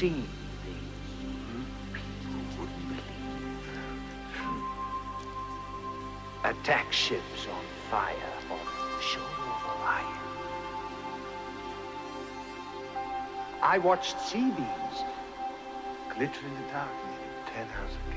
seen things people wouldn't believe. Attack ships on fire off the shore of Orion. I watched C-beams glitter in the dark, nearly 10,000